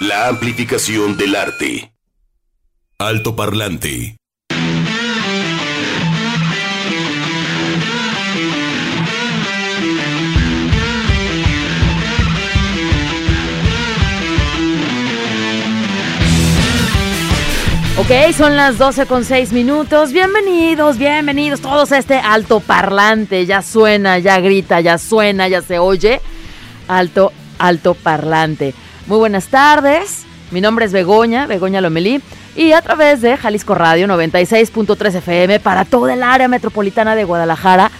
La amplificación del arte. Alto parlante. Ok, son las 12 con 6 minutos. Bienvenidos, bienvenidos todos a este alto parlante. Ya suena, ya grita, ya suena, ya se oye. Alto, alto parlante. Muy buenas tardes. Mi nombre es Begoña, Begoña Lomelí. Y a través de Jalisco Radio 96.3 FM para toda el área metropolitana de Guadalajara,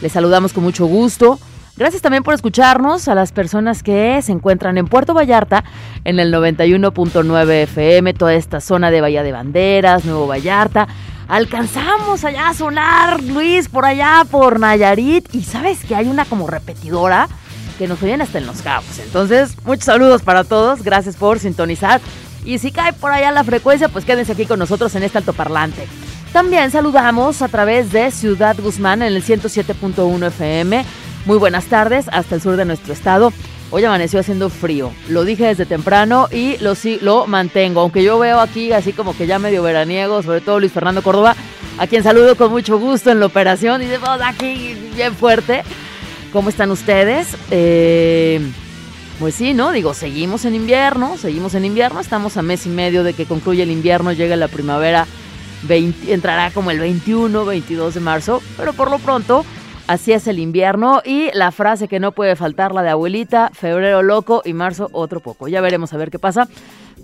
les saludamos con mucho gusto. Gracias también por escucharnos a las personas que se encuentran en Puerto Vallarta en el 91.9 FM, toda esta zona de Bahía de Banderas, Nuevo Vallarta. Alcanzamos allá a sonar, Luis, por allá, por Nayarit. Y sabes que hay una como repetidora que nos oyen hasta en los cabos. Entonces, muchos saludos para todos. Gracias por sintonizar. Y si cae por allá la frecuencia, pues quédense aquí con nosotros en este altoparlante. También saludamos a través de Ciudad Guzmán en el 107.1 FM muy buenas tardes hasta el sur de nuestro estado. Hoy amaneció haciendo frío. Lo dije desde temprano y lo, sí, lo mantengo. Aunque yo veo aquí así como que ya medio veraniego, sobre todo Luis Fernando Córdoba, a quien saludo con mucho gusto en la operación. Y de aquí bien fuerte. ¿Cómo están ustedes? Eh, pues sí, ¿no? Digo, seguimos en invierno, seguimos en invierno. Estamos a mes y medio de que concluye el invierno, llega la primavera. entrará como el 21, 22 de marzo. Pero por lo pronto Así es el invierno y la frase que no puede faltar, la de abuelita, febrero loco y marzo otro poco. Ya veremos a ver qué pasa.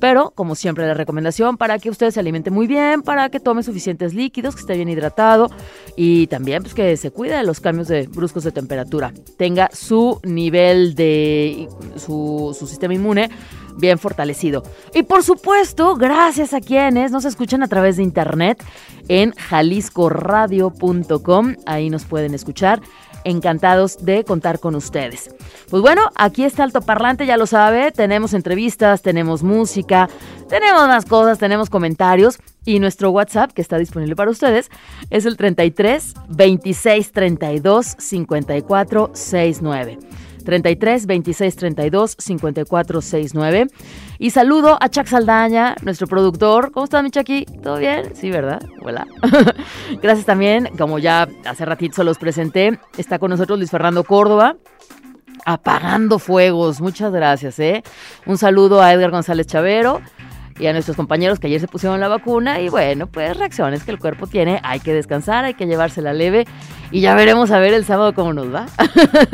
Pero, como siempre, la recomendación para que usted se alimente muy bien, para que tome suficientes líquidos, que esté bien hidratado y también pues, que se cuide de los cambios de bruscos de temperatura. Tenga su nivel de su, su sistema inmune bien fortalecido. Y por supuesto, gracias a quienes nos escuchan a través de internet en jaliscoradio.com. Ahí nos pueden escuchar. Encantados de contar con ustedes. Pues bueno, aquí está Alto Parlante, ya lo sabe. Tenemos entrevistas, tenemos música, tenemos más cosas, tenemos comentarios. Y nuestro WhatsApp, que está disponible para ustedes, es el 33 26 32 54 69. 33 26 32 54 69. Y saludo a Chuck Saldaña, nuestro productor. ¿Cómo está mi Chucky? ¿Todo bien? Sí, ¿verdad? Hola. Gracias también, como ya hace ratito los presenté, está con nosotros Luis Fernando Córdoba apagando fuegos. Muchas gracias, ¿eh? Un saludo a Edgar González Chavero y a nuestros compañeros que ayer se pusieron la vacuna y bueno, pues reacciones que el cuerpo tiene, hay que descansar, hay que llevársela leve y ya veremos a ver el sábado cómo nos va.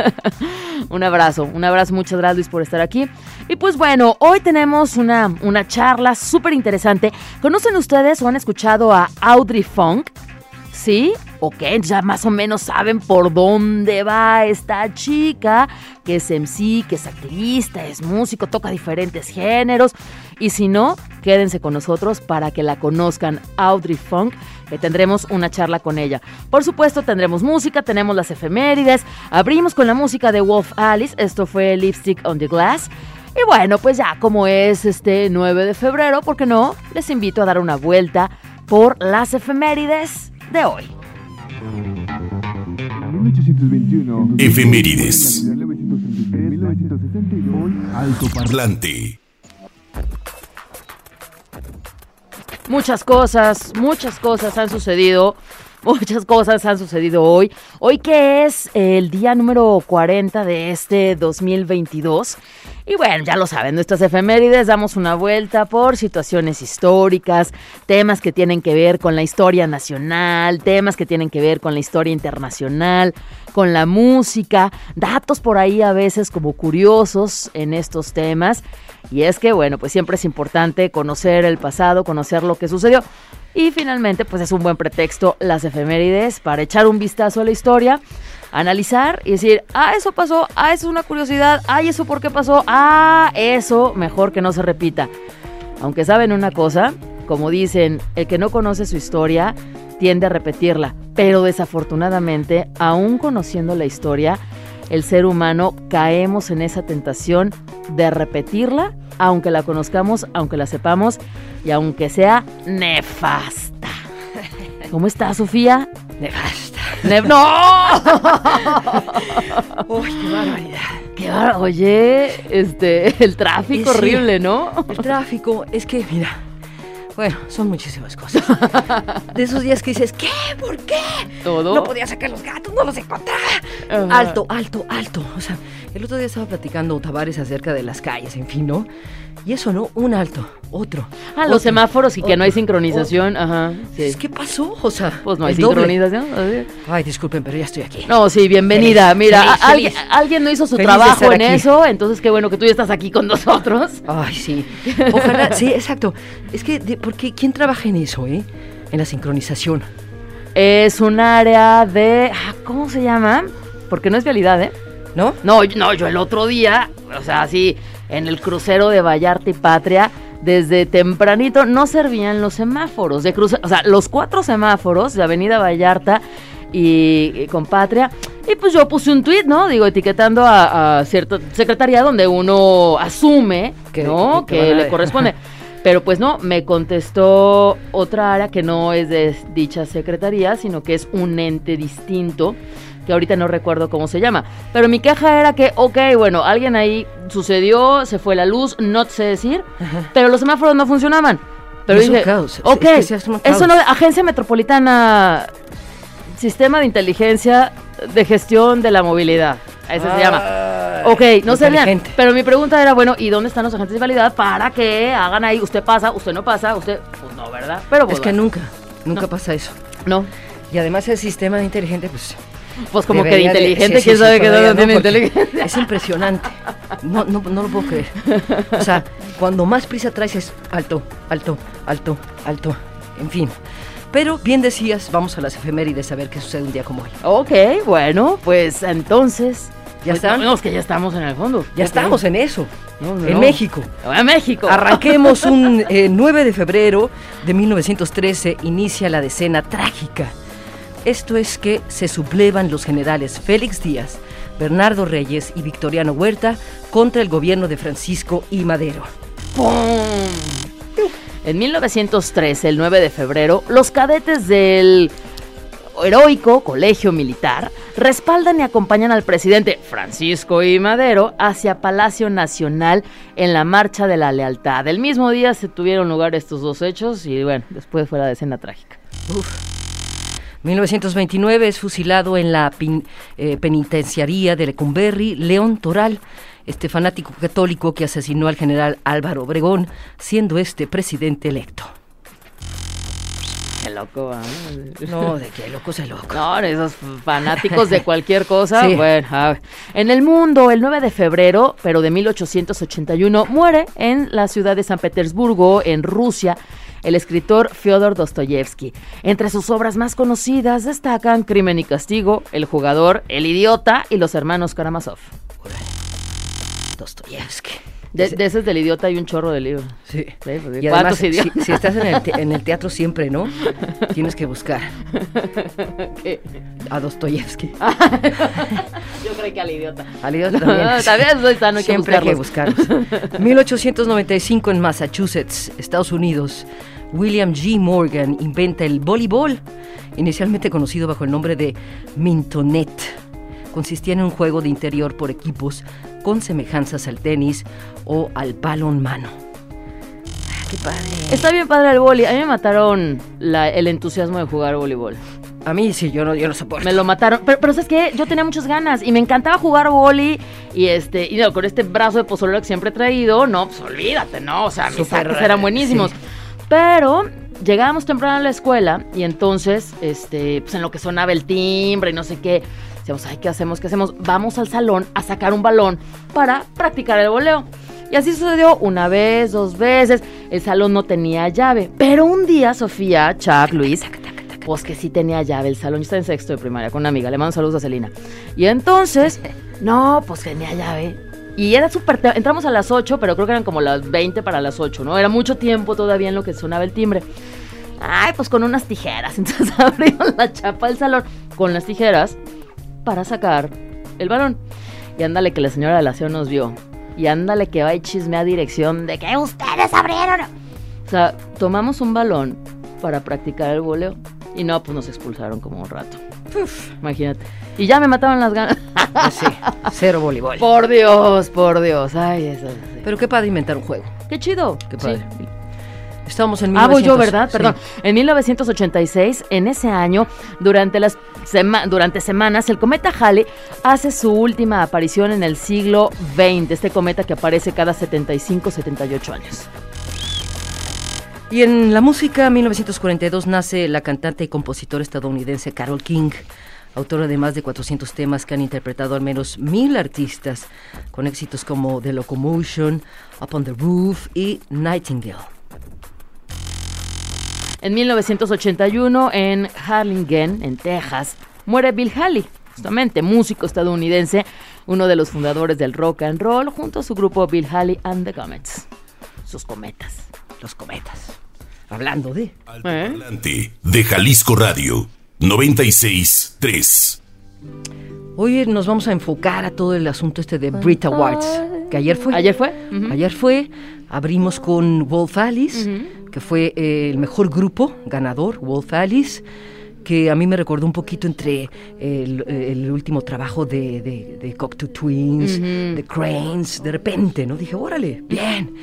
un abrazo, un abrazo, muchas gracias Luis por estar aquí. Y pues bueno, hoy tenemos una, una charla súper interesante. ¿Conocen ustedes o han escuchado a Audrey Funk? ¿Sí? Ok, ya más o menos saben por dónde va esta chica, que es MC, que es activista, es músico, toca diferentes géneros. Y si no, quédense con nosotros para que la conozcan, Audrey Funk, que tendremos una charla con ella. Por supuesto, tendremos música, tenemos las efemérides, abrimos con la música de Wolf Alice, esto fue Lipstick on the Glass. Y bueno, pues ya como es este 9 de febrero, ¿por qué no? Les invito a dar una vuelta por las efemérides de hoy. Efemérides. Alto parlante. Muchas cosas, muchas cosas han sucedido. Muchas cosas han sucedido hoy. Hoy que es el día número 40 de este 2022. Y bueno, ya lo saben, nuestras efemérides damos una vuelta por situaciones históricas, temas que tienen que ver con la historia nacional, temas que tienen que ver con la historia internacional, con la música, datos por ahí a veces como curiosos en estos temas. Y es que, bueno, pues siempre es importante conocer el pasado, conocer lo que sucedió. Y finalmente, pues es un buen pretexto las efemérides para echar un vistazo a la historia analizar y decir, ah, eso pasó, ah, eso es una curiosidad, ah, eso por qué pasó, ah, eso mejor que no se repita. Aunque saben una cosa, como dicen, el que no conoce su historia tiende a repetirla, pero desafortunadamente, aún conociendo la historia, el ser humano caemos en esa tentación de repetirla, aunque la conozcamos, aunque la sepamos y aunque sea nefasta. ¿Cómo está, Sofía? Nefasta. ¡No! Uy, qué barbaridad. Qué bar- Oye, este, el tráfico horrible, ¿no? El tráfico, es que, mira, bueno, son muchísimas cosas. De esos días que dices, ¿qué? ¿Por qué? Todo. No podía sacar los gatos, no los encontraba. Ajá. Alto, alto, alto. O sea, el otro día estaba platicando Tavares acerca de las calles, en fin, ¿no? Y eso, ¿no? Un alto, otro. Ah, los semáforos y que no hay otro, sincronización, ajá. Sí. ¿Qué pasó? O sea, Pues no hay doble. sincronización. Ay, disculpen, pero ya estoy aquí. No, sí, bienvenida. Feliz, Mira, feliz, alguien, feliz. alguien no hizo su trabajo en aquí. eso, entonces qué bueno que tú ya estás aquí con nosotros. Ay, sí. Ojalá, sí, exacto. Es que, de- porque ¿quién trabaja en eso, eh? En la sincronización. Es un área de. ah, ¿Cómo se llama? Porque no es vialidad, ¿eh? ¿No? No, no, yo el otro día, o sea, así, en el crucero de Vallarta y Patria, desde tempranito no servían los semáforos de cruce, o sea, los cuatro semáforos de Avenida Vallarta y, y con Patria. Y pues yo puse un tuit, ¿no? Digo, etiquetando a, a cierta secretaría donde uno asume, Que- ¿no? que le de- corresponde. Pero pues no, me contestó otra área que no es de dicha secretaría, sino que es un ente distinto, que ahorita no recuerdo cómo se llama. Pero mi queja era que, ok, bueno, alguien ahí sucedió, se fue la luz, no sé decir, pero los semáforos no funcionaban. Pero Es un dije, caos, es- ok, es que un eso caos. no, Agencia Metropolitana, Sistema de Inteligencia de Gestión de la Movilidad, eso se llama. Ay, Ok, no sé bien. inteligente. Pero mi pregunta era, bueno, ¿y dónde están los agentes de validad para que hagan ahí? Usted pasa, usted no pasa, usted. Pues no, ¿verdad? Pero pues, Es que nunca, nunca No. pasa eso. No. Y además el sistema de inteligente, pues... Pues como debería que de inteligente, sí, quién sí, sabe que no tiene inteligencia. Es impresionante. No, no, no lo puedo creer. O sea, cuando más prisa traes es alto, alto, alto, alto. En fin. Pero bien decías, vamos a las efemérides a ver qué sucede un día como hoy. Ok, bueno, pues entonces. ¿Ya pues, están? No, es que ya estamos en el fondo. Ya estamos en eso. No, no. En México. A México. Arranquemos un eh, 9 de febrero de 1913, inicia la decena trágica. Esto es que se sublevan los generales Félix Díaz, Bernardo Reyes y Victoriano Huerta contra el gobierno de Francisco I. Madero. ¡Pum! En 1913, el 9 de febrero, los cadetes del heroico colegio militar respaldan y acompañan al presidente Francisco I. Madero hacia Palacio Nacional en la Marcha de la Lealtad. El mismo día se tuvieron lugar estos dos hechos y bueno, después fue la decena trágica. 1929 es fusilado en la pin- eh, penitenciaría de Lecumberri León Toral, este fanático católico que asesinó al general Álvaro Obregón, siendo este presidente electo. Qué loco, ¿va? No, de qué loco se loco. No, esos fanáticos de cualquier cosa. Sí. Bueno, a ver. en el mundo, el 9 de febrero, pero de 1881, muere en la ciudad de San Petersburgo, en Rusia, el escritor Fyodor Dostoyevsky. Entre sus obras más conocidas destacan Crimen y Castigo, El jugador, El idiota y Los hermanos Karamazov. Dostoyevsky. De, de ese es del idiota hay un chorro de libros. Sí. Sí, pues, Y ¿cuántos además, si, si estás en el, te- en el teatro siempre, ¿no? Tienes que buscar ¿Qué? a Dostoyevsky. Yo creo que al idiota. Al idiota también. También soy sano, hay que Siempre hay que buscarlos. buscarlos. 1895 en Massachusetts, Estados Unidos. William G. Morgan inventa el voleibol, inicialmente conocido bajo el nombre de Mintonet. Consistía en un juego de interior por equipos con semejanzas al tenis o al balonmano. Ah, ¡Qué padre! Está bien padre el boli. A mí me mataron la- el entusiasmo de jugar voleibol. A mí sí, yo no, yo no soporto. Me lo mataron. Pero, pero ¿sabes qué? Yo tenía muchas ganas y me encantaba jugar boli. Y este, y no, con este brazo de pozolero que siempre he traído, no, pues olvídate, ¿no? O sea, mis Súper, saques eran buenísimos. sí. Pero llegábamos temprano a la escuela y entonces, este, pues en lo que sonaba el timbre y no sé qué, decíamos, ay, ¿qué hacemos? ¿Qué hacemos? Vamos al salón a sacar un balón para practicar el voleo. Y así sucedió una vez, dos veces. El salón no tenía llave. Pero un día, Sofía, Chuck, Luis, pues que sí tenía llave el salón. Yo estaba en sexto de primaria con una amiga. Le mando saludos a Celina. Y entonces, no, pues tenía llave. Y era súper... Entramos a las 8, pero creo que eran como las 20 para las 8, ¿no? Era mucho tiempo todavía en lo que sonaba el timbre. Ay, pues con unas tijeras. Entonces abrimos la chapa del salón con las tijeras para sacar el balón. Y ándale que la señora de la nos vio. Y ándale que va y chismea a dirección de que ustedes abrieron. O sea, tomamos un balón para practicar el voleo. Y no, pues nos expulsaron como un rato. Imagínate. Y ya me mataban las ganas. Pues sí, cero voleibol. por Dios, por Dios. Ay, eso. sí. Pero qué padre inventar un juego. Qué chido. Qué Sí. Padre. Estábamos en Ah, voy yo, 1900, ¿verdad? sí. Perdón. En 1986, en ese año, durante las sema- durante semanas, el cometa Halley hace su última aparición en el siglo XX. Este cometa que aparece cada 75, 78 años. Y en la música, 1942 nace la cantante y compositora estadounidense Carol King, autora de más de 400 temas que han interpretado al menos mil artistas, con éxitos como The Locomotion, Up on the Roof y Nightingale. En 1981, en Harlingen, en Texas, muere Bill Haley, justamente músico estadounidense, uno de los fundadores del rock and roll, junto a su grupo Bill Haley and the Comets. Sus cometas. Los cometas. Hablando de... Altoparlante de Jalisco Radio 96.3. Hoy nos vamos a enfocar a todo el asunto este de Brit Awards, que ayer fue. ¿Ayer fue? Ayer fue, abrimos con Wolf Alice, que fue eh, el mejor grupo ganador, Wolf Alice, que a mí me recordó un poquito entre el, el último trabajo de, de, de Cocteau Twins, de Cranes, de repente, ¿no? Dije, órale, bien.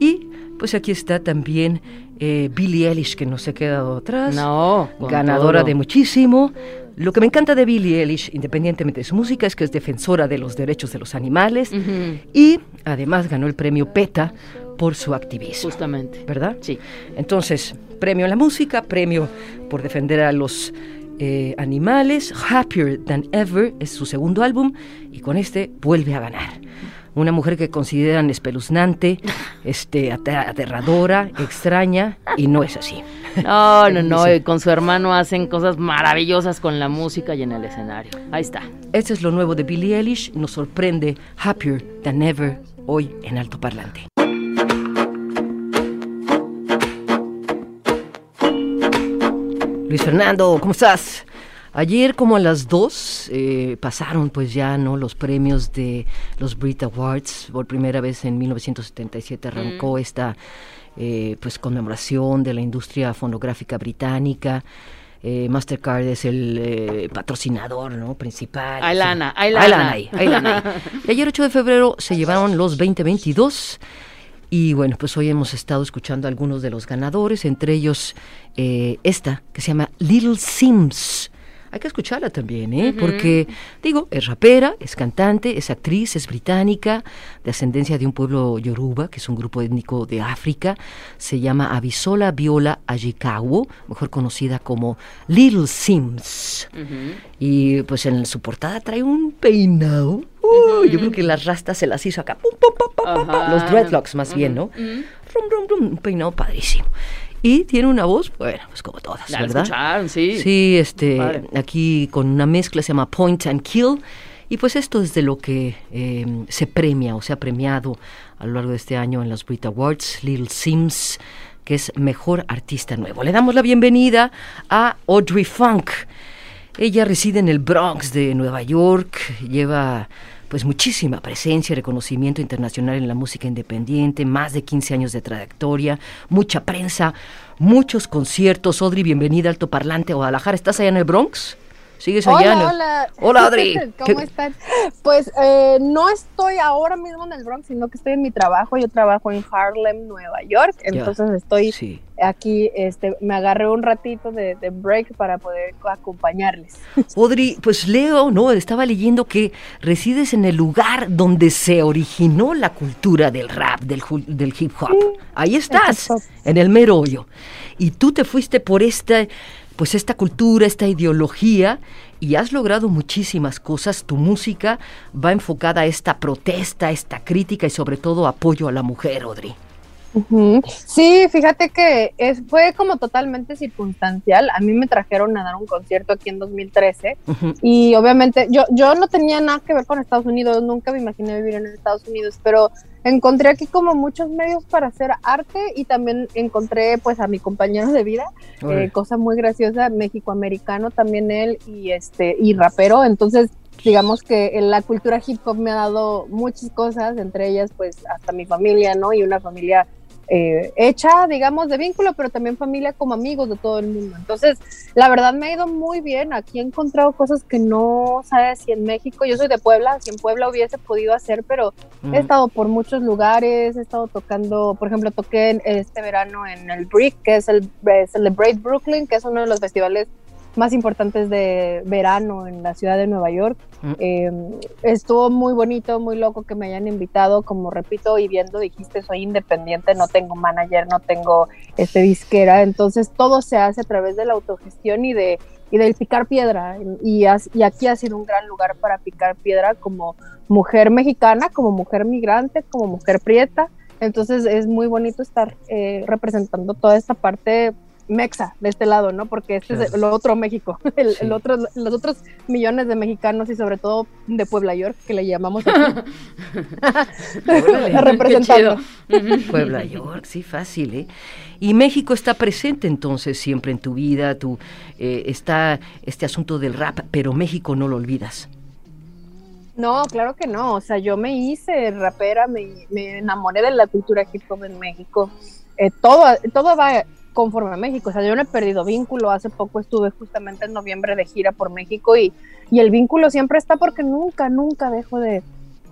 Y pues aquí está también eh, Billie Eilish, que no se ha quedado atrás No, ganadora todo. de muchísimo. Lo que me encanta de Billie Eilish, independientemente de su música, es que es defensora de los derechos de los animales y además ganó el premio PETA por su activismo. Justamente. ¿Verdad? Sí. Entonces, premio a la música, premio por defender a los eh, animales. Happier Than Ever es su segundo álbum y con este vuelve a ganar. Una mujer que consideran espeluznante, este, ater- aterradora, extraña y no es así. No, no, no. Y con su hermano hacen cosas maravillosas con la música y en el escenario. Ahí está. Este es lo nuevo de Billie Eilish. Nos sorprende Happier Than Ever hoy en Alto Parlante. Luis Fernando, ¿cómo estás? Ayer como a las 2 eh, pasaron pues ya no los premios de los Brit Awards. Por primera vez en 1977 arrancó esta eh, pues conmemoración de la industria fonográfica británica. Eh, Mastercard es el eh, patrocinador ¿no? principal. Hay Sí. lana, hay Hay lana. lana ahí, hay lana ahí. Y ayer 8 de febrero se llevaron los 2022 y bueno, pues hoy hemos estado escuchando a algunos de los ganadores, entre ellos eh, esta que se llama Little Sims. Hay que escucharla también, ¿eh? Porque, digo, es rapera, es cantante, es actriz, es británica, de ascendencia de un pueblo yoruba, que es un grupo étnico de África. Se llama Abisola Viola Ajikawo, mejor conocida como Little Sims. Y pues en su portada trae un peinado. Uh, Yo creo que las rastas se las hizo acá. pum, pum, pum. Los dreadlocks más bien, ¿no? Rum, rum, rum, un peinado padrísimo. Y tiene una voz, bueno, pues como todas, la ¿verdad? escucharon, sí. Sí, este, aquí con una mezcla se llama Point and Kill. Y pues esto es de lo que eh, se premia o se ha premiado a lo largo de este año en los Brit Awards, Little Sims, que es Mejor Artista Nuevo. Le damos la bienvenida a Audrey Funk. Ella reside en el Bronx de Nueva York, lleva pues muchísima presencia y reconocimiento internacional en la música independiente, más de 15 años de trayectoria, mucha prensa, muchos conciertos. Audrey, bienvenida Alto Parlante Guadalajara. ¿Estás allá en el Bronx? ¿Sigues allá? Hola, hola. Hola, Adri. ¿Cómo ¿Qué- están? Pues eh, no estoy ahora mismo en el Bronx, sino que estoy en mi trabajo. Yo trabajo en Harlem, Nueva York. Ya. Entonces estoy Sí. aquí, este, me agarré un ratito de, de break para poder acompañarles. Audrey, pues leo, ¿no? Estaba leyendo que resides en el lugar donde se originó la cultura del rap, del, del hip hop. Ahí estás, en el mero hoyo. Y tú te fuiste por esta, pues esta cultura, esta ideología, y has logrado muchísimas cosas. Tu música va enfocada a esta protesta, a esta crítica y sobre todo apoyo a la mujer, Audrey. Sí, fíjate que es, fue como totalmente circunstancial. A mí me trajeron a dar un concierto aquí en 2013 Ujú. y obviamente yo, yo no tenía nada que ver con Estados Unidos, nunca me imaginé vivir en Estados Unidos, pero encontré aquí como muchos medios para hacer arte y también encontré pues a mi compañero de vida, eh, cosa muy graciosa, mexicoamericano también él y este y rapero, entonces digamos que en la cultura hip hop me ha dado muchas cosas, entre ellas pues hasta mi familia, ¿no? Y una familia eh, hecha, digamos, de vínculo, pero también familia como amigos de todo el mundo. Entonces, la verdad me ha ido muy bien. Aquí he encontrado cosas que no sabes si en México, yo soy de Puebla, si en Puebla hubiese podido hacer, pero he estado por muchos lugares, he estado tocando, por ejemplo, toqué este verano en el Brick, que es el Celebrate Brooklyn, que es uno de los festivales más importantes de verano en la ciudad de Nueva York. Mm. Eh, estuvo muy bonito, muy loco que me hayan invitado, como repito, y viendo, dijiste, soy independiente, no tengo manager, no tengo este disquera, entonces todo se hace a través de la autogestión y de y del picar piedra y, y aquí ha sido un gran lugar para picar piedra como mujer mexicana, como mujer migrante, como mujer prieta, entonces es muy bonito estar eh, representando toda esta parte mexa de este lado, ¿no? Porque este es el otro México, el, otro, los otros millones de mexicanos y sobre todo de Puebla York, que le llamamos representando. Puebla York, sí, fácil, ¿eh? Y México está presente entonces siempre en tu vida, tu, eh, está este asunto del rap, pero México no lo olvidas. No, claro que no. O sea, yo me hice rapera, me, me enamoré de la cultura hip hop en México. Eh, todo, todo va conforme a México. O sea, yo no he perdido vínculo. Hace poco estuve justamente en noviembre de gira por México y, y el vínculo siempre está porque nunca, nunca dejo de,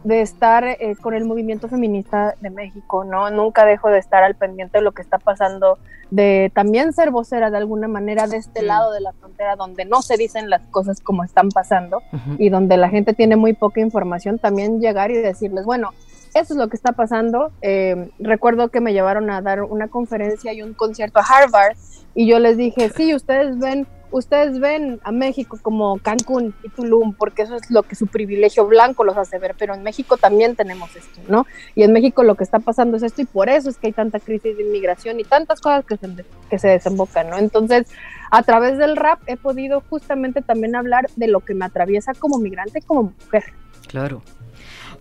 de estar eh, con el movimiento feminista de México, ¿no? Nunca dejo de estar al pendiente de lo que está pasando, de también ser vocera de alguna manera de este lado de la frontera donde no se dicen las cosas como están pasando y donde la gente tiene muy poca información, también llegar y decirles, bueno, eso es lo que está pasando. Eh, recuerdo que me llevaron a dar una conferencia y un concierto a Harvard y yo les dije, sí, ustedes ven, ustedes ven a México como Cancún y Tulum porque eso es lo que su privilegio blanco los hace ver, pero en México también tenemos esto, ¿no? Y en México lo que está pasando es esto y por eso es que hay tanta crisis de inmigración y tantas cosas que se, que se desembocan, ¿no? Entonces, a través del rap he podido justamente también hablar de lo que me atraviesa como migrante y como mujer. Claro.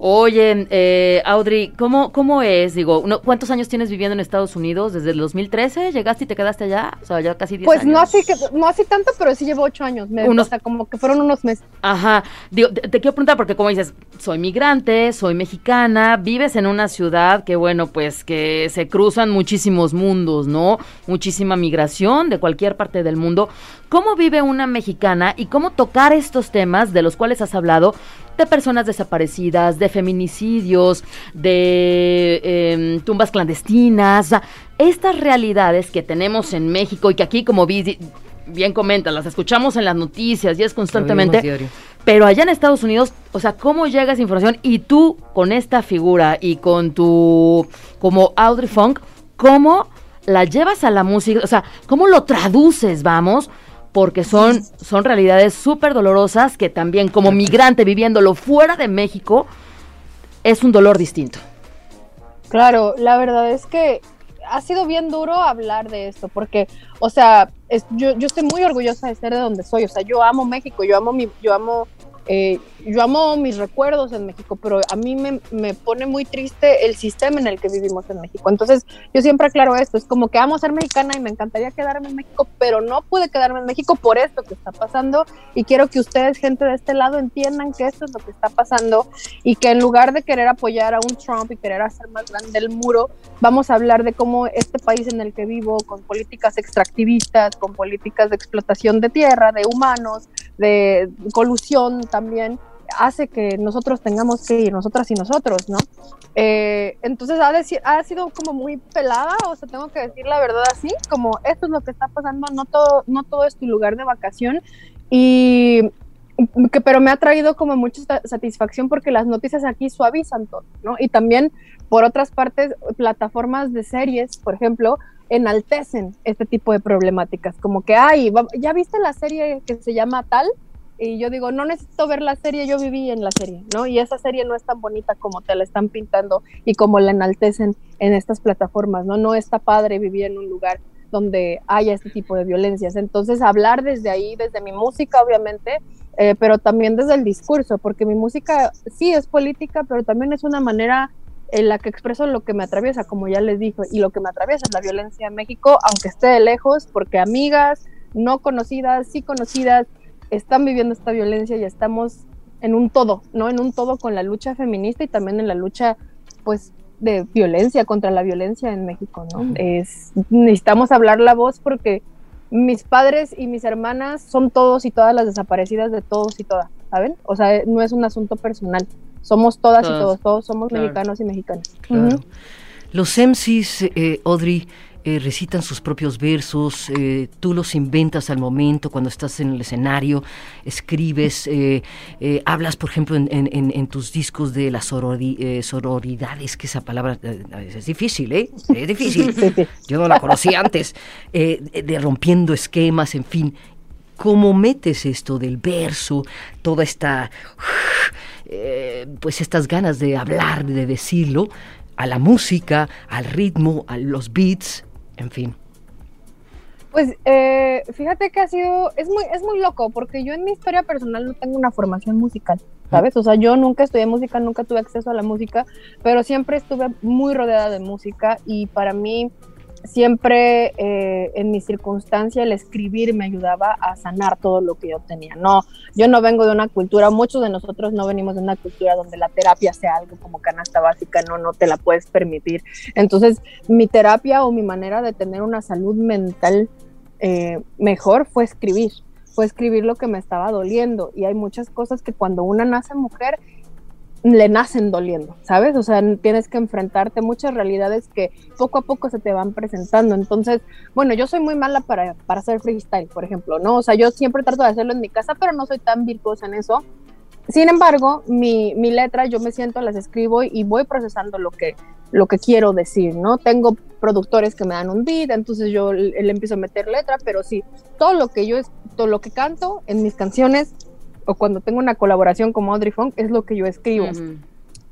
Oye, eh, Audrey, ¿cómo, ¿cómo es? Digo, ¿cuántos años tienes viviendo en Estados Unidos? ¿Desde el 2013 llegaste y te quedaste allá? O sea, ya casi 10 pues años. no así, que, no así tanto, pero sí llevo 8 años. o sea, como que fueron unos meses. Ajá. Digo, te, quiero preguntar porque como dices, soy migrante, soy mexicana, vives en una ciudad que, bueno, pues que se cruzan muchísimos mundos, ¿no? Muchísima migración de cualquier parte del mundo. ¿Cómo vive una mexicana y cómo tocar estos temas de los cuales has hablado de personas desaparecidas, de feminicidios, de em, tumbas clandestinas, estas realidades que tenemos en México y que aquí, como bien comentas, las escuchamos en las noticias y es constantemente. Pero allá en Estados Unidos, o sea, ¿cómo llega esa información? Y tú, con esta figura y con tu, como Audrey Funk, ¿cómo la llevas a la música? O sea, ¿cómo lo traduces, vamos? Porque son, son realidades súper dolorosas que también como migrante viviéndolo fuera de México es un dolor distinto. Claro, la verdad es que ha sido bien duro hablar de esto, porque, o sea, yo, yo estoy muy orgullosa de ser de donde soy, o sea, yo amo México, yo amo mi, yo amo eh, yo amo mis recuerdos en México, pero a mí me, me, pone muy triste el sistema en el que vivimos en México. Entonces, yo siempre aclaro esto, es como que amo ser mexicana y me encantaría quedarme en México, pero no pude quedarme en México por esto que está pasando y quiero que ustedes, gente de este lado, entiendan que esto es lo que está pasando y que en lugar de querer apoyar a un Trump y querer hacer más grande el muro, vamos a hablar de cómo este país en el que vivo, con políticas extractivistas, con políticas de explotación de tierra, de humanos, de colusión también, hace que nosotros tengamos que ir, nosotras y nosotros, ¿no? Eh, entonces ha, ha sido como muy pelada, o sea, tengo que decir la verdad así, como esto es lo que está pasando, no todo, no todo es tu lugar de vacación y que, pero me ha traído como mucha satisfacción porque las noticias aquí suavizan todo, ¿no? Y también, por otras partes, plataformas de series, por ejemplo, enaltecen este tipo de problemáticas, como que, ay, ¿ya viste la serie que se llama tal? Y yo digo, no necesito ver la serie, yo viví en la serie, ¿no? Y esa serie no es tan bonita como te la están pintando y como la enaltecen en estas plataformas, ¿no? No está padre vivir en un lugar donde haya este tipo de violencias. Entonces, hablar desde ahí, desde mi música, obviamente, eh, pero también desde el discurso, porque mi música sí es política, pero también es una manera en la que expreso lo que me atraviesa, como ya les dije, y lo que me atraviesa es la violencia en México, aunque esté de lejos, porque amigas no conocidas, sí conocidas, están viviendo esta violencia y estamos en un todo, ¿no? En un todo con la lucha feminista y también en la lucha, pues, de violencia, contra la violencia en México, ¿no? Es, necesitamos hablar la voz porque mis padres y mis hermanas son todos y todas las desaparecidas de todos y todas, ¿saben? O sea, no es un asunto personal, somos todas y todos, todos somos mexicanos y mexicanas. Los MCs, eh, Audrey, eh, recitan sus propios versos, eh, tú los inventas al momento cuando estás en el escenario, escribes, eh, hablas, por ejemplo, en, tus discos de las sororidades, que esa palabra es difícil, ¿eh? Es difícil. Yo no la conocía antes. de rompiendo esquemas, en fin. ¿Cómo metes esto del verso, toda esta, pues estas ganas de hablar, de decirlo, a la música, al ritmo, a los beats? En fin. Pues eh, fíjate que ha sido, es muy, es muy loco, porque yo en mi historia personal no tengo una formación musical, ¿sabes? O sea, yo nunca estudié música, nunca tuve acceso a la música, pero siempre estuve muy rodeada de música y para mí siempre eh, en mi circunstancia el escribir me ayudaba a sanar todo lo que yo tenía. No, yo no vengo de una cultura, muchos de nosotros no venimos de una cultura donde la terapia sea algo como canasta básica, no, no te la puedes permitir. Entonces, mi terapia o mi manera de tener una salud mental eh, mejor fue escribir, fue escribir lo que me estaba doliendo. Y hay muchas cosas que cuando una nace mujer le nacen doliendo, ¿sabes? O sea, tienes que enfrentarte muchas realidades que poco a poco se te van presentando. Entonces, bueno, yo soy muy mala para, para hacer freestyle, por ejemplo, ¿no? O sea, yo siempre trato de hacerlo en mi casa, pero no soy tan virtuosa en eso. Sin embargo, mi, mi letra, yo me siento, las escribo y voy procesando lo que, lo que quiero decir, ¿no? Tengo productores que me dan un beat, entonces yo le, empiezo a meter letra, pero sí, todo lo que yo, todo lo que canto en mis canciones o cuando tengo una colaboración como Audrey Funk, es lo que yo escribo.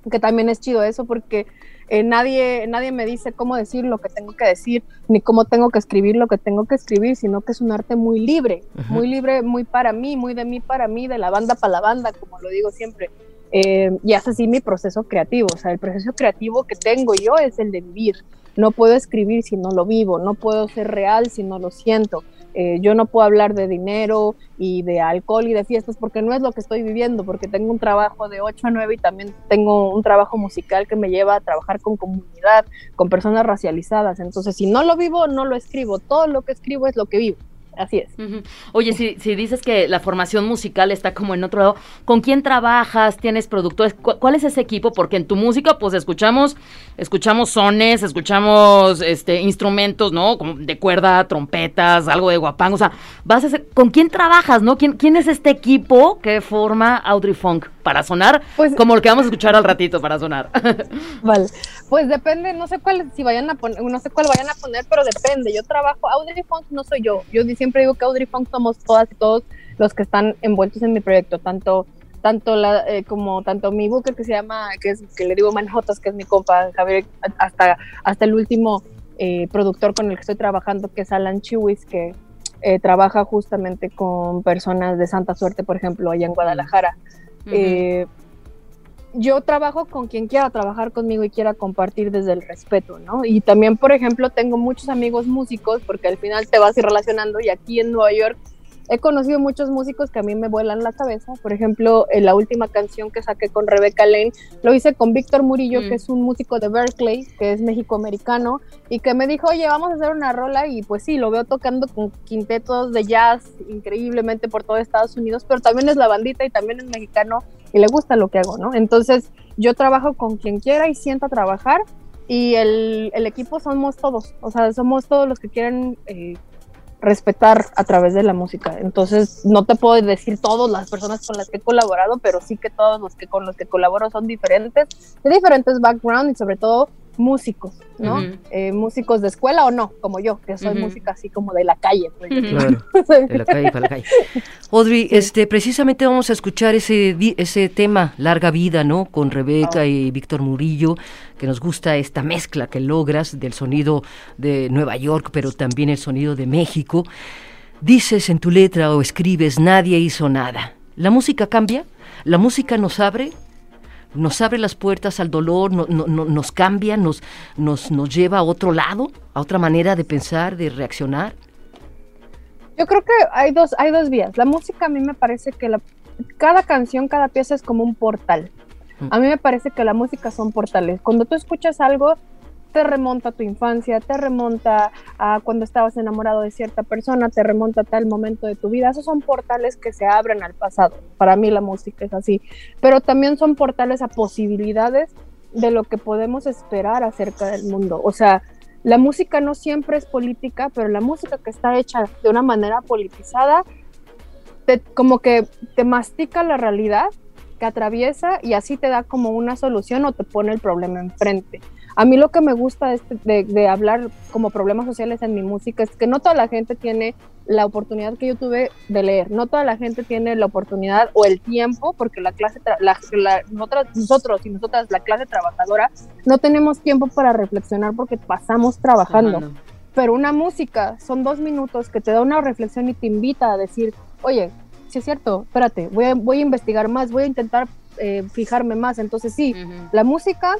Que también es chido eso porque eh, nadie, nadie me dice cómo decir lo que tengo que decir, ni cómo tengo que escribir lo que tengo que escribir, sino que es un arte muy libre, muy libre, muy para mí, muy de mí para mí, de la banda para la banda, como lo digo siempre. Eh, y es así mi proceso creativo, o sea, el proceso creativo que tengo yo es el de vivir. No puedo escribir si no lo vivo, no puedo ser real si no lo siento. Eh, yo no puedo hablar de dinero y de alcohol y de fiestas porque no es lo que estoy viviendo, porque tengo un trabajo de 8 a 9 y también tengo un trabajo musical que me lleva a trabajar con comunidad, con personas racializadas. Entonces, si no lo vivo, no lo escribo. Todo lo que escribo es lo que vivo. Así es. Oye, si, si dices que la formación musical está como en otro lado, ¿con quién trabajas? ¿Tienes productores? ¿Cuál es ese equipo? Porque en tu música, pues escuchamos, escuchamos sones, escuchamos este instrumentos, ¿no? Como de cuerda, trompetas, algo de guapán. O sea, vas a ¿con quién trabajas, no? ¿Quién, quién es este equipo que forma Audrey Funk? para sonar, pues, como lo que vamos a escuchar al ratito para sonar. vale, pues depende, no sé cuál, si vayan a poner, no sé cuál vayan a poner, pero depende. Yo trabajo, Audrey Funk no soy yo. Yo siempre digo que Audrey Funk somos todas y todos los que están envueltos en mi proyecto, tanto tanto la, eh, como tanto mi booker que se llama, que es que le digo Manjotas, que es mi compa Javier, hasta, hasta el último eh, productor con el que estoy trabajando, que es Alan Chiwis, que eh, trabaja justamente con personas de Santa Suerte, por ejemplo, allá en Guadalajara. Eh, yo trabajo con quien quiera trabajar conmigo y quiera compartir desde el respeto, ¿no? Y también, por ejemplo, tengo muchos amigos músicos, porque al final te vas ir relacionando y aquí en Nueva York he conocido muchos músicos que a mí me vuelan la cabeza. Por ejemplo, en la última canción que saqué con Rebecca Lane, lo hice con Víctor Murillo, que mm. es un músico de Berkeley, que es mexicoamericano, y que me dijo, oye, vamos a hacer una rola. Y pues sí, lo veo tocando con quintetos de jazz increíblemente por todo Estados Unidos, pero también es la bandita y también es mexicano y le gusta lo que hago, ¿no? Entonces, yo trabajo con quien quiera y siento trabajar. Y el, el equipo somos todos, o sea, somos todos los que quieren eh, respetar a través de la música. Entonces, no te puedo decir todas las personas con las que he colaborado, pero sí que todos los que con los que colaboro son diferentes, de diferentes backgrounds y sobre todo músicos, ¿no? Eh, músicos de escuela o no, como yo, que soy música así como de la calle. Pues. Claro, de la calle para la calle. Audrey, este, precisamente vamos a escuchar ese, ese tema, Larga Vida, ¿no? Con Rebeca ah. y Víctor Murillo, que nos gusta esta mezcla que logras del sonido de Nueva York, pero también el sonido de México. Dices en tu letra o escribes, nadie hizo nada. ¿La música cambia? ¿La música nos abre? Nos abre las puertas al dolor, nos cambia, nos, nos, nos lleva a otro lado, a otra manera de pensar, de reaccionar? Yo creo que hay dos, hay dos vías. La música a mí me parece que la, cada canción, cada pieza es como un portal. A mí me parece que la música son portales. Cuando tú escuchas algo, te remonta a tu infancia, te remonta a cuando estabas enamorado de cierta persona, te remonta a tal momento de tu vida. Esos son portales que se abren al pasado. Para mí la música es así. Pero también son portales a posibilidades de lo que podemos esperar acerca del mundo. O sea, la música no siempre es política, pero la música que está hecha de una manera politizada, te, como que te mastica la realidad, que atraviesa y así te da como una solución o te pone el problema enfrente. A mí lo que me gusta de, de, hablar como problemas sociales en mi música es que no toda la gente tiene la oportunidad que yo tuve de leer, no toda la gente tiene la oportunidad o el tiempo, porque la clase, la, nosotros, y nosotras, la clase trabajadora, no tenemos tiempo para reflexionar porque pasamos trabajando. Pero una música son dos minutos que te da una reflexión y te invita a decir, oye, si es cierto, espérate, voy a, voy a investigar más, voy a intentar eh, fijarme más. Entonces sí, la música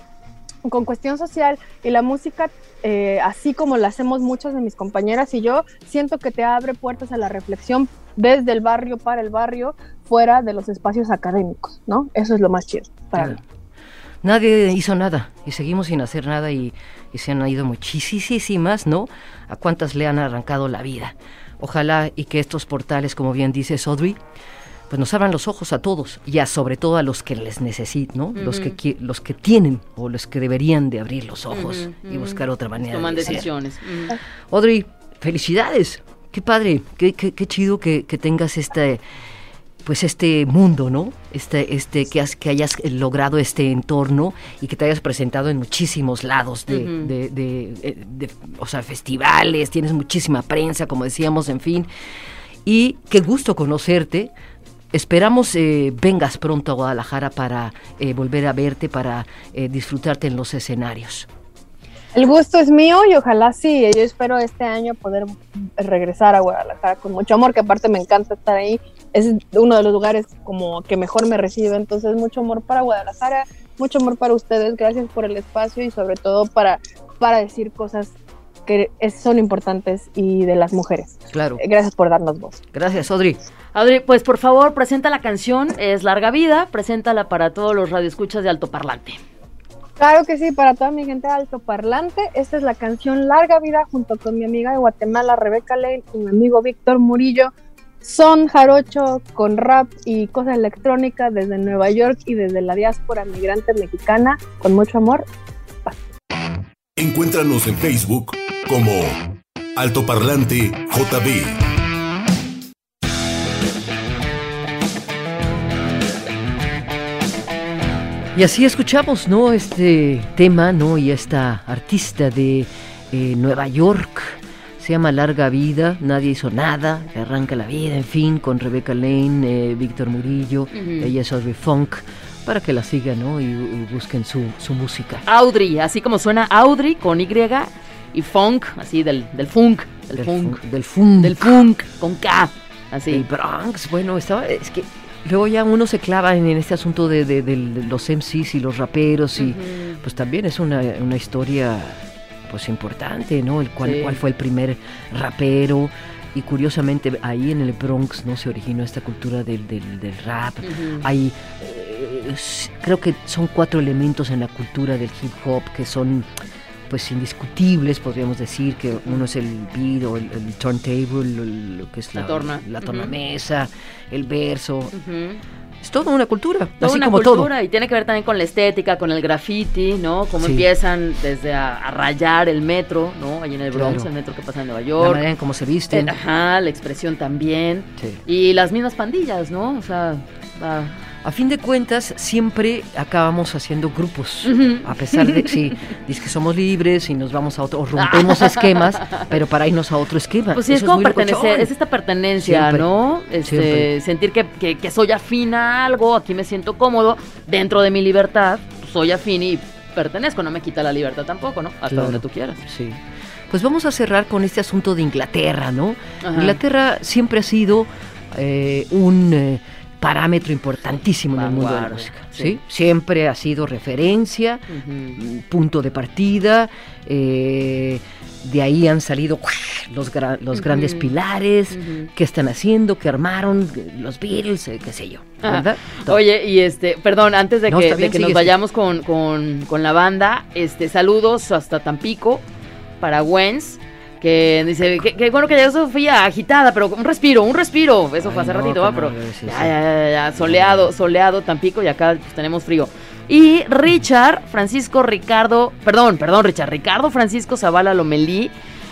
con cuestión social y la música, eh, así como la hacemos muchas de mis compañeras y yo, siento que te abre puertas a la reflexión desde el barrio para el barrio, fuera de los espacios académicos, ¿no? Eso es lo más chido para mí. Nadie hizo nada y seguimos sin hacer nada y, y se han ido muchísimas, ¿no? ¿A cuántas le han arrancado la vida? Ojalá y que estos portales, como bien dice Audrey, pues nos abran los ojos a todos y a sobre todo a los que les necesitan, ¿no? los, que, los que tienen o los que deberían de abrir los ojos y buscar otra manera. Toman decisiones. Audrey, felicidades. Qué padre, qué, qué, qué chido que, que, tengas este pues este mundo, ¿no? Este, este, que, has, que hayas logrado este entorno y que te hayas presentado en muchísimos lados de, de, de, de, o sea, festivales, tienes muchísima prensa, como decíamos, en fin. Y qué gusto conocerte, Esperamos eh, vengas pronto a Guadalajara para eh, volver a verte, para eh, disfrutarte en los escenarios. El gusto es mío y ojalá sí. Yo espero este año poder regresar a Guadalajara con mucho amor, que aparte me encanta estar ahí. Es uno de los lugares como que mejor me recibe. Entonces, mucho amor para Guadalajara, mucho amor para ustedes. Gracias por el espacio y sobre todo para, para decir cosas que son importantes y de las mujeres. Claro. Gracias por darnos voz. Gracias, Audrey. Audrey, pues por favor, presenta la canción, es Larga Vida, preséntala para todos los radioescuchas de Alto Parlante. Claro que sí, para toda mi gente de Alto Parlante, esta es la canción Larga Vida junto con mi amiga de Guatemala, Rebeca Lane, y mi amigo Víctor Murillo. Son jarocho con rap y cosa electrónica desde Nueva York y desde la diáspora migrante mexicana, con mucho amor. Encuéntranos en Facebook como Altoparlante JB. Y así escuchamos, ¿no? Este tema, ¿no? Y esta artista de eh, Nueva York, se llama Larga Vida, Nadie hizo nada, arranca la vida, en fin, con Rebecca Lane, eh, Víctor Murillo, ella es Audrey Funk, para que la sigan, ¿no? Y, y busquen su, su, música. Audrey, así como suena Audrey con Y y funk, así del, del funk, del, del funk, del funk, del funk, con K, así. El Bronx, bueno, estaba, es que luego ya uno se clava en, en este asunto de, de, de, los MCs y los raperos y uh -huh. pues también es una, una, historia pues importante, ¿no? El cual, sí. cuál fue el primer rapero y curiosamente ahí en el Bronx no se originó esta cultura del, del, del rap. Uh -huh. Hay eh, creo que son cuatro elementos en la cultura del hip hop que son pues indiscutibles, podríamos decir que uno es el beat o el, el turntable, lo que es la, la, torna. la tornamesa, uh -huh. el verso. Uh -huh. Es toda una cultura, toda así una como cultura todo. y tiene que ver también con la estética, con el graffiti, ¿no? Cómo sí. empiezan desde a, a, rayar el metro, ¿no? Ahí en el Bronx, claro. el metro que pasa en Nueva York. La manera en cómo se visten. Eh, ajá, la expresión también. Sí. Y las mismas pandillas, ¿no? O sea, va a fin de cuentas, siempre acabamos haciendo grupos, uh -huh. a pesar de sí, dice que somos libres y nos vamos a otro, o rompemos esquemas, pero para irnos a otro esquema. Pues sí, Eso es como es pertenecer, es esta pertenencia, siempre, ¿no? Este, sentir que, que, que, soy afín a algo, aquí me siento cómodo, dentro de mi libertad, soy afín y pertenezco, no me quita la libertad tampoco, ¿no? Hasta claro. donde tú quieras. Sí. Pues vamos a cerrar con este asunto de Inglaterra, ¿no? Ajá. Inglaterra siempre ha sido eh, un... Eh, parámetro importantísimo en el mundo de la música. ¿sí? ¿sí? Siempre ha sido referencia, uh -huh. punto de partida, eh, de ahí han salido los, los grandes pilares, qué están haciendo, qué armaron, los Beatles, eh, qué sé yo. ¿verdad? Oye, y este, perdón, antes de que, nos vayamos con, con, la banda, este, saludos hasta Tampico para Wens que dice que, bueno que ya Sofía agitada, pero un respiro, un respiro. Eso fue hace ratito, pero ya, ya, ya, soleado, soleado Tampico y acá pues, tenemos frío. Y Richard Francisco Ricardo, perdón, perdón, Richard Ricardo Francisco Zavala Lomelí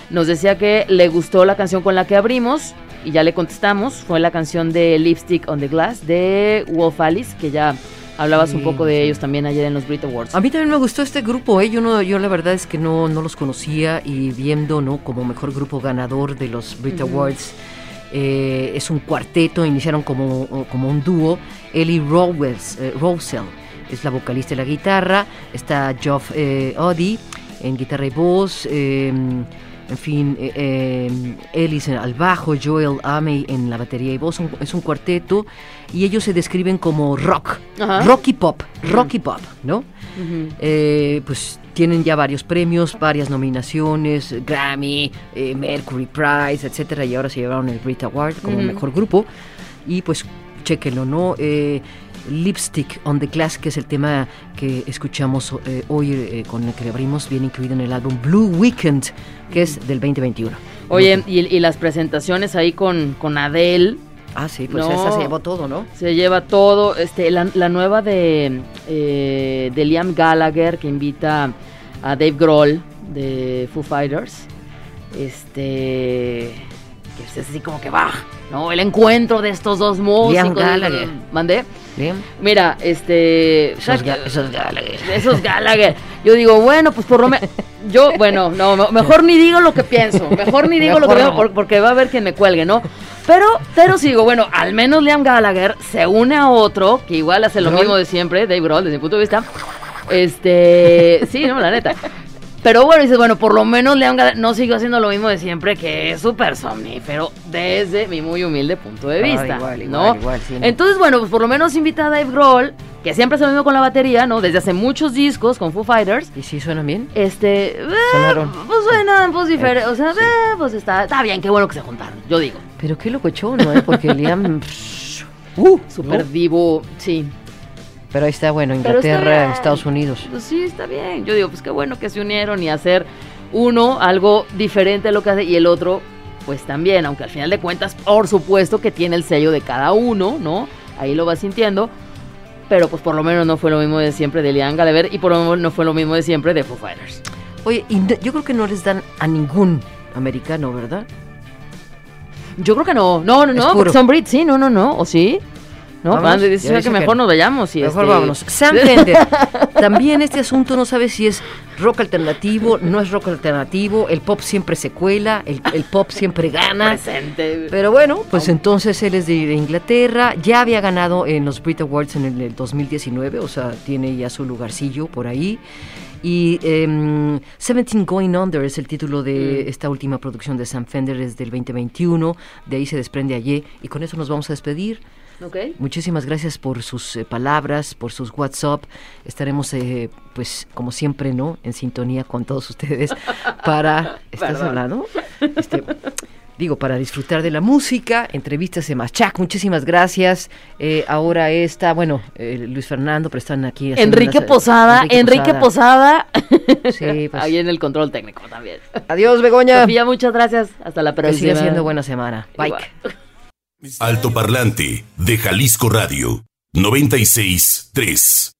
nos decía que le gustó la canción con la que abrimos y ya le contestamos. Fue la canción de Lipstick on the Glass de Wolf Alice, que ya Hablabas un poco de ellos también ayer en los Brit Awards. A mí también me gustó este grupo, ¿eh? yo, no, yo la verdad es que no, no los conocía y viendo ¿no? como mejor grupo ganador de los Brit Awards, eh, es un cuarteto, iniciaron como, como un dúo, Ellie Rowells, eh, es la vocalista y la guitarra, está Geoff eh, en guitarra y voz, em, en fin, eh, eh al bajo, Joel Amey en la batería y voz, es un cuarteto y ellos se describen como rock, rocky pop, rocky pop, ¿no? Eh, pues tienen ya varios premios, varias nominaciones, Grammy, eh, Mercury Prize, etcétera, y ahora se llevaron el Brit Award como mejor grupo y pues chequenlo, ¿no? Lipstick on the Glass, que es el tema que escuchamos eh, hoy eh, con el que abrimos, viene incluido en el álbum Blue Weekend, que es del 2021. Oye, y, las presentaciones ahí con, con Adele. Ah, sí, pues esa se llevó todo, ¿no? Se lleva todo. Este, la, nueva de, eh, de Liam Gallagher, que invita a Dave Grohl de Foo Fighters. Este. Que es así como que va, ¿no? El encuentro de estos dos músicos. Liam Gallagher. ¿Mandé? Mira, este. Esos, Gallagher. Esos Gallagher. Yo digo, bueno, pues por lo menos. Yo, bueno, no, mejor ni digo lo que pienso. Mejor ni digo lo que pienso porque va a haber quien me cuelgue, ¿no? Pero, pero sí digo, bueno, al menos Liam Gallagher se une a otro que igual hace lo mismo de siempre, Dave Grohl, desde mi punto de vista. Este, sí, no, la neta. Pero bueno, dices, bueno, por lo menos León no siguió haciendo lo mismo de siempre, que es súper somnífero, desde mi muy humilde punto de vista, ¿no? Entonces, bueno, pues por lo menos invita a Dave Grohl, que siempre hace lo mismo con la batería, ¿no? Desde hace muchos discos con Foo Fighters. ¿Y sí suenan bien? Este, eh, pues suenan, pues diferente, o sea, eh, pues está, está bien, qué bueno que se juntaron, yo digo. Pero qué locochón, ¿no? Eh? Porque Liam... uh, super divo, sí. Pero ahí está, bueno, Inglaterra, Estados Unidos. Pues sí, está bien. Yo digo, pues qué bueno que se unieron y hacer uno algo diferente de lo que hace y el otro, pues también, aunque al final de cuentas, por supuesto que tiene el sello de cada uno, ¿no? Ahí lo vas sintiendo. Pero pues por lo menos no fue lo mismo de siempre de Liam Gallagher y por lo menos no fue lo mismo de siempre de Foo Fighters. Oye, yo creo que no les dan a ningún americano, ¿verdad? Yo creo que no. No, no, no, porque son Brits, sí, no, no, no. ¿O sí? ¿No? Vamos, dice que mejor nos vayamos. Y mejor este... vámonos. Sam Fender. También este asunto no sabe si es rock alternativo, no es rock alternativo, el pop siempre se cuela, el, pop siempre gana. Pero bueno, pues entonces él es de Inglaterra, ya había ganado en los Brit Awards en el 2019, o sea, tiene ya su lugarcillo por ahí. Y eh, Seventeen Going Under es el título de mm. esta última producción de Sam Fender, es del 2021, de ahí se desprende ayer. Y con eso nos vamos a despedir. Muchísimas gracias por sus eh, palabras, por sus WhatsApp. Estaremos, eh, pues, como siempre, ¿no? En sintonía con todos ustedes para... ¿Estás hablando? Este, digo, para disfrutar de la música, entrevistas de Machac, muchísimas gracias. Eh, ahora está, bueno, Luis Fernando, pero están aquí. Enrique Posada, Enrique, Posada. Sí, pues. Ahí en el control técnico también. Adiós, Begoña. Sofía, muchas gracias. Hasta la próxima. Que siga siendo buena semana. Bye. Parlante de Jalisco Radio 96 3.